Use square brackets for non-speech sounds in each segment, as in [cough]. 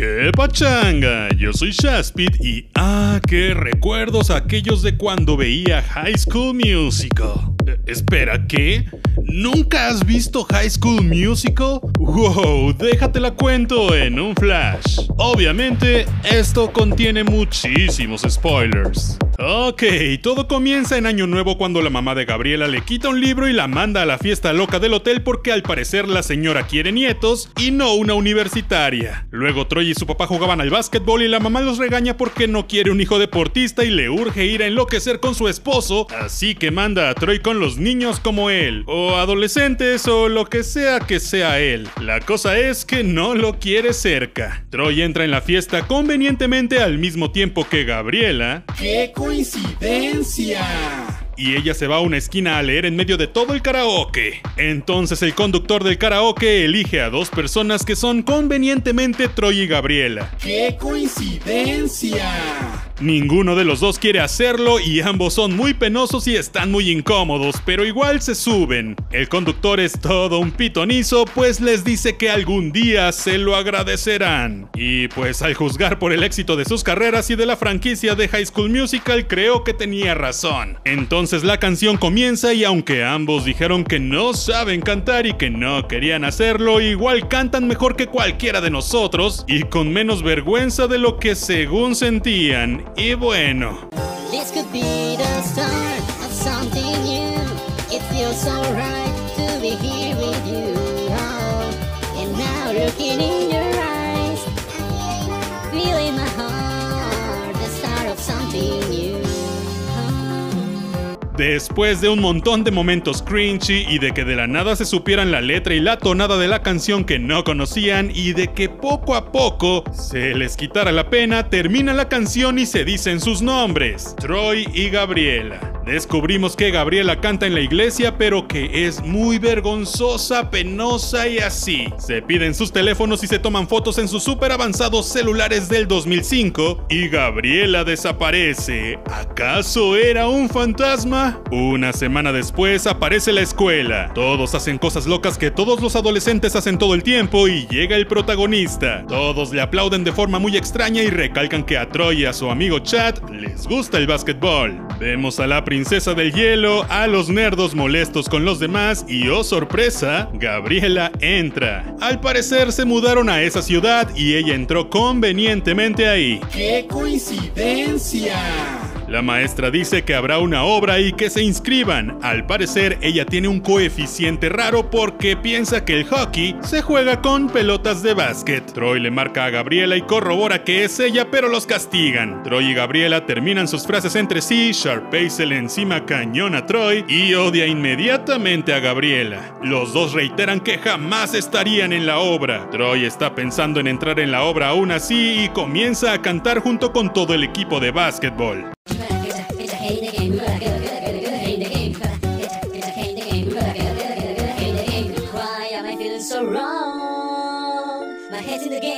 ¡Qué pachanga! Yo soy Shaspid y ¡ah, qué recuerdos aquellos de cuando veía High School Musical! Eh, espera, ¿qué? ¿Nunca has visto High School Musical? ¡Wow! Déjate la cuento en un flash. Obviamente, esto contiene muchísimos spoilers. Ok, todo comienza en Año Nuevo cuando la mamá de Gabriela le quita un libro y la manda a la fiesta loca del hotel porque al parecer la señora quiere nietos y no una universitaria. Luego Troy y su papá jugaban al básquetbol y la mamá los regaña porque no quiere un hijo deportista y le urge ir a enloquecer con su esposo, así que manda a Troy con los niños como él, adolescentes o lo que sea que sea él. La cosa es que no lo quiere cerca. Troy entra en la fiesta convenientemente al mismo tiempo que Gabriela. ¡Qué coincidencia! y ella se va a una esquina a leer en medio de todo el karaoke. Entonces el conductor del karaoke elige a dos personas que son convenientemente Troy y Gabriela. ¡Qué coincidencia! Ninguno de los dos quiere hacerlo y ambos son muy penosos y están muy incómodos, pero igual se suben. El conductor es todo un pitonizo, pues les dice que algún día se lo agradecerán. Y pues al juzgar por el éxito de sus carreras y de la franquicia de High School Musical, creo que tenía razón. Entonces la canción comienza y aunque ambos dijeron que no saben cantar y que no querían hacerlo, igual cantan mejor que cualquiera de nosotros y con menos vergüenza de lo que según sentían. Y bueno. This could be the start of something new. It feels so right to be here with you. And now looking in your eyes, feeling my heart, the start of something. Después de un montón de momentos cringy y de que de la nada se supieran la letra y la tonada de la canción que no conocían y de que poco a poco se les quitara la pena, termina la canción y se dicen sus nombres, Troy y Gabriela. Descubrimos que Gabriela canta en la iglesia, pero que es muy vergonzosa, penosa y así. Se piden sus teléfonos y se toman fotos en sus super avanzados celulares del 2005 y Gabriela desaparece. ¿Acaso era un fantasma? Una semana después aparece la escuela. Todos hacen cosas locas que todos los adolescentes hacen todo el tiempo y llega el protagonista. Todos le aplauden de forma muy extraña y recalcan que a Troy y a su amigo Chad les gusta el básquetbol. Vemos a la princesa del hielo, a los nerdos molestos con los demás y oh sorpresa, Gabriela entra. Al parecer se mudaron a esa ciudad y ella entró convenientemente ahí. ¡Qué coincidencia! La maestra dice que habrá una obra y que se inscriban. Al parecer, ella tiene un coeficiente raro porque piensa que el hockey se juega con pelotas de básquet. Troy le marca a Gabriela y corrobora que es ella, pero los castigan. Troy y Gabriela terminan sus frases entre sí, Sharpay se le encima cañón a Troy y odia inmediatamente a Gabriela. Los dos reiteran que jamás estarían en la obra. Troy está pensando en entrar en la obra aún así y comienza a cantar junto con todo el equipo de básquetbol.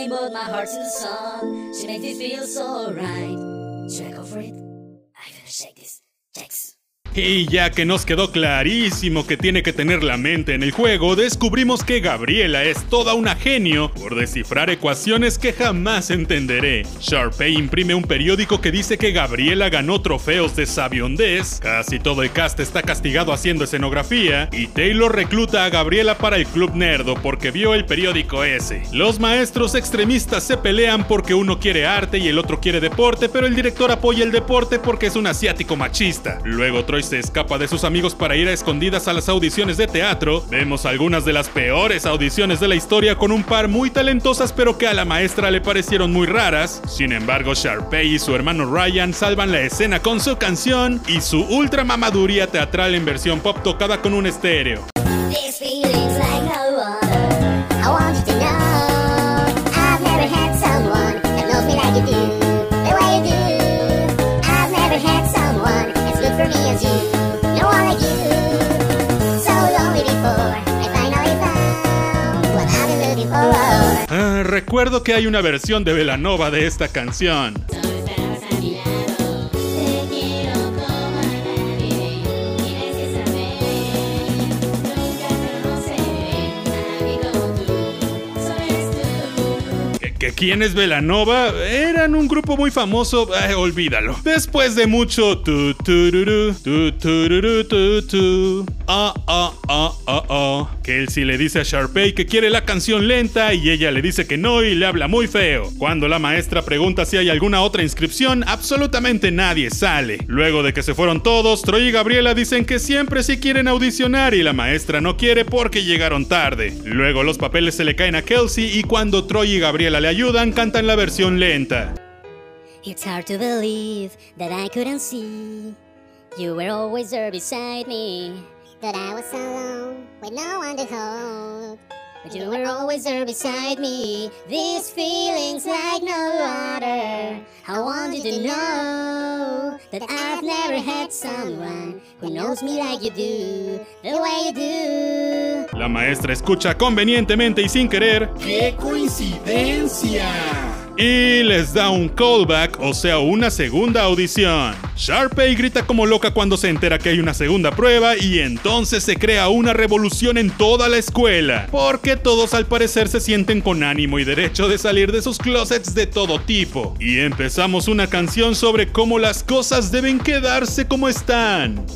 Head's in but my heart's in the song. She makes me feel so right. Should I go for it? I'm gonna shake this. Shakes. Y ya que nos quedó clarísimo que tiene que tener la mente en el juego, descubrimos que Gabriela es toda una genio por descifrar ecuaciones que jamás entenderé. Sharpay imprime un periódico que dice que Gabriela ganó trofeos de sabiondez, casi todo el cast está castigado haciendo escenografía, y Taylor recluta a Gabriela para el Club Nerdo porque vio el periódico ese. Los maestros extremistas se pelean porque uno quiere arte y el otro quiere deporte, pero el director apoya el deporte porque es un asiático machista. Luego Troy se escapa de sus amigos para ir a escondidas a las audiciones de teatro. Vemos algunas de las peores audiciones de la historia con un par muy talentosas pero que a la maestra le parecieron muy raras. Sin embargo, Sharpay y su hermano Ryan salvan la escena con su canción y su ultra mamaduría teatral en versión pop tocada con un estéreo. Ah, recuerdo que hay una versión de Velanova de esta canción. ¿Qué, qué, ¿Quién es Velanova? Eran un grupo muy famoso, eh, olvídalo. Después de mucho tu tu tu tu. Ah, ah, ah, ah, ah. Kelsey le dice a Sharpay que quiere la canción lenta y ella le dice que no y le habla muy feo. Cuando la maestra pregunta si hay alguna otra inscripción, absolutamente nadie sale. Luego de que se fueron todos, Troy y Gabriela dicen que siempre sí quieren audicionar y la maestra no quiere porque llegaron tarde. Luego los papeles se le caen a Kelsey y cuando Troy y Gabriela le ayudan, cantan la versión lenta. It's hard to believe that I couldn't see. You were always there beside me. That I was alone with no one to hold. But you were always there beside me. These feelings like no other. I want you to know that I've never had someone who knows me like you do, the way you do. La maestra escucha convenientemente y sin querer ¡Qué coincidencia! y les da un callback, o sea, una segunda audición. Sharpay grita como loca cuando se entera que hay una segunda prueba y entonces se crea una revolución en toda la escuela, porque todos al parecer se sienten con ánimo y derecho de salir de sus closets de todo tipo. Y empezamos una canción sobre cómo las cosas deben quedarse como están.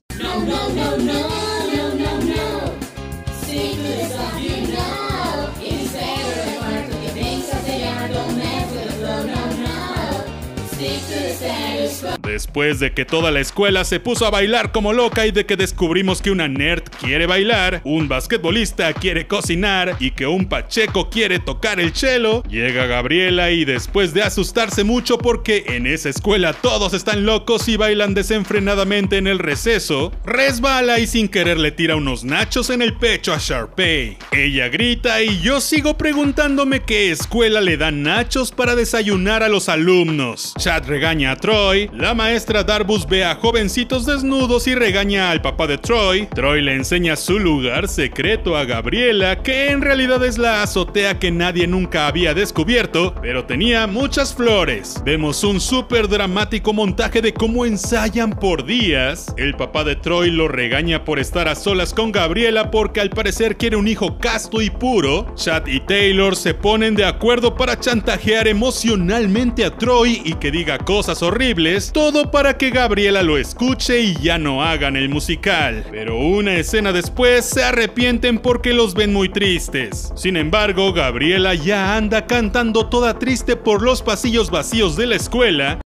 Después de que toda la escuela se puso a bailar como loca y de que descubrimos que una nerd quiere bailar, un basquetbolista quiere cocinar y que un pacheco quiere tocar el cello, llega Gabriela y después de asustarse mucho porque en esa escuela todos están locos y bailan desenfrenadamente en el receso, resbala y sin querer le tira unos nachos en el pecho a Sharpay. Ella grita y yo sigo preguntándome qué escuela le dan nachos para desayunar a los alumnos. Chad regaña a Troy, la maestra Darbus ve a jovencitos desnudos y regaña al papá de Troy. Troy le enseña su lugar secreto a Gabriela, que en realidad es la azotea que nadie nunca había descubierto, pero tenía muchas flores. Vemos un súper dramático montaje de cómo ensayan por días. El papá de Troy lo regaña por estar a solas con Gabriela porque al parecer quiere un hijo casto y puro. Chad y Taylor se ponen de acuerdo para chantajear emocionalmente a Troy y que diga cosas horribles, para que Gabriela lo escuche y ya no hagan el musical. Pero una escena después se arrepienten porque los ven muy tristes. Sin embargo, Gabriela ya anda cantando toda triste por los pasillos vacíos de la escuela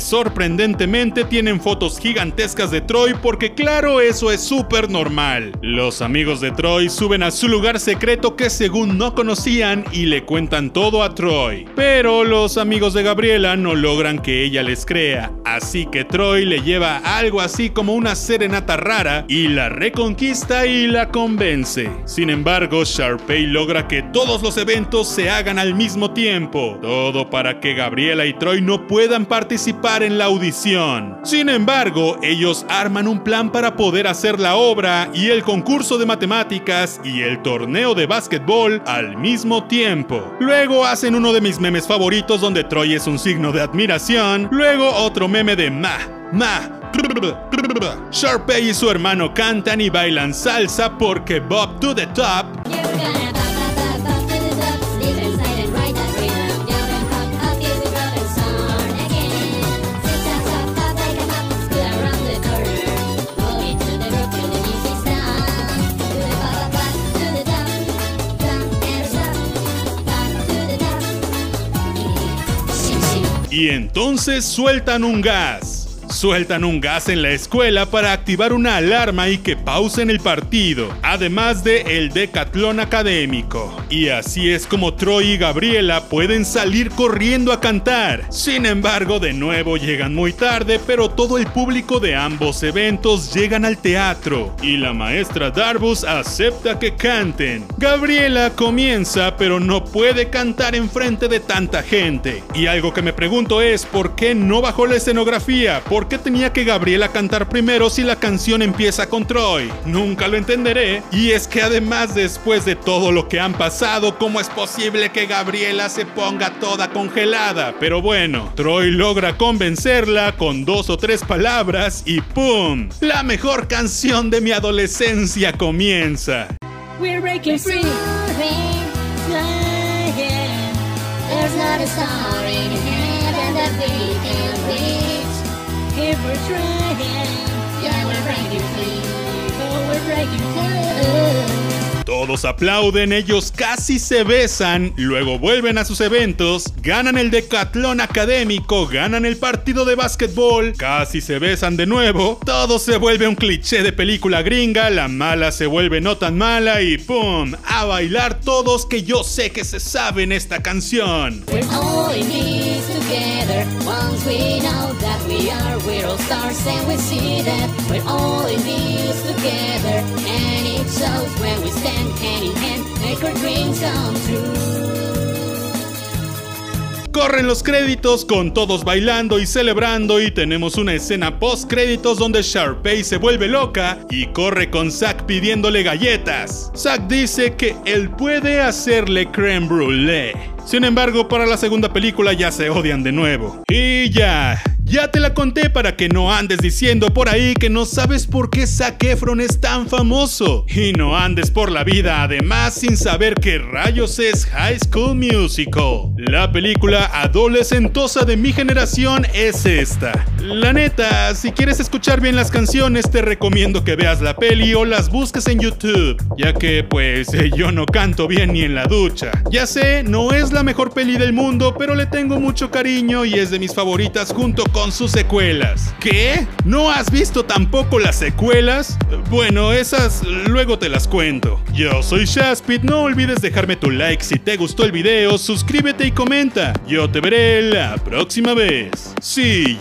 sorprendentemente tienen fotos gigantescas de Troy porque claro, eso es súper normal. Los amigos de Troy suben a su lugar secreto que según no conocían y le cuentan todo a Troy. Pero los amigos de Gabriela no logran que ella les crea, así que Troy le lleva algo así como una serenata rara y la reconquista y la convence. Sin embargo, Sharpay logra que todos los eventos se hagan al mismo tiempo, todo para que Gabriela y Troy no puedan participar en la audición. Sin embargo, ellos arman un plan para poder hacer la obra y el concurso de matemáticas y el torneo de básquetbol al mismo tiempo. Luego hacen uno de mis memes favoritos donde Troy es un signo de admiración, luego otro meme de ma, ma, Sharpay y su hermano cantan y bailan salsa porque Bob to the Top y entonces sueltan un gas. Sueltan un gas en la escuela para activar una alarma y que pausen el partido, además de el decatlón académico. Y así es como Troy y Gabriela pueden salir corriendo a cantar. Sin embargo, de nuevo llegan muy tarde, pero todo el público de ambos eventos llegan al teatro y la maestra Darbus acepta que canten. Gabriela comienza, pero no puede cantar enfrente de tanta gente. Y algo que me pregunto es, ¿por qué no bajó la escenografía? Porque qué tenía que Gabriela cantar primero si la canción empieza con Troy. Nunca lo entenderé. Y es que además después de todo lo que han pasado, ¿cómo es posible que Gabriela se ponga toda congelada? Pero bueno, Troy logra convencerla con dos o tres palabras y ¡pum! La mejor canción de mi adolescencia comienza. We're breaking free. Soaring, flying. There's not a star in heaven that we can reach. If we're trying, Yeah, we're breaking free. oh, we're breaking free. Todos aplauden, ellos casi se besan, luego vuelven a sus eventos, ganan el decatlón académico, ganan el partido de básquetbol, casi se besan de nuevo, todo se vuelve un cliché de película gringa, la mala se vuelve no tan mala y ¡pum! A bailar todos que yo sé que se saben esta canción. We're all in together. Once we know that we are, stars and we see we're all in Corren los créditos con todos bailando y celebrando y tenemos una escena post créditos donde Sharpay se vuelve loca y corre con Zack pidiéndole galletas. Zack dice que él puede hacerle creme brulee. Sin embargo, para la segunda película ya se odian de nuevo. Y ya, ya te la conté para que no andes diciendo por ahí que no sabes por qué Zac Efron es tan famoso. Y no andes por la vida además sin saber qué rayos es High School Musical. La película adolescentosa de mi generación es esta. La neta, si quieres escuchar bien las canciones te recomiendo que veas la peli o las busques en YouTube, ya que pues [laughs] yo no canto bien ni en la ducha. Ya sé, no es la mejor peli del mundo, pero le tengo mucho cariño y es de mis favoritas junto con sus secuelas. ¿Qué? ¿No has visto tampoco las secuelas? Bueno, esas luego te las cuento. Yo soy Shaspit, no olvides dejarme tu like si te gustó el video, suscríbete y comenta. Yo te veré la próxima vez. Sí.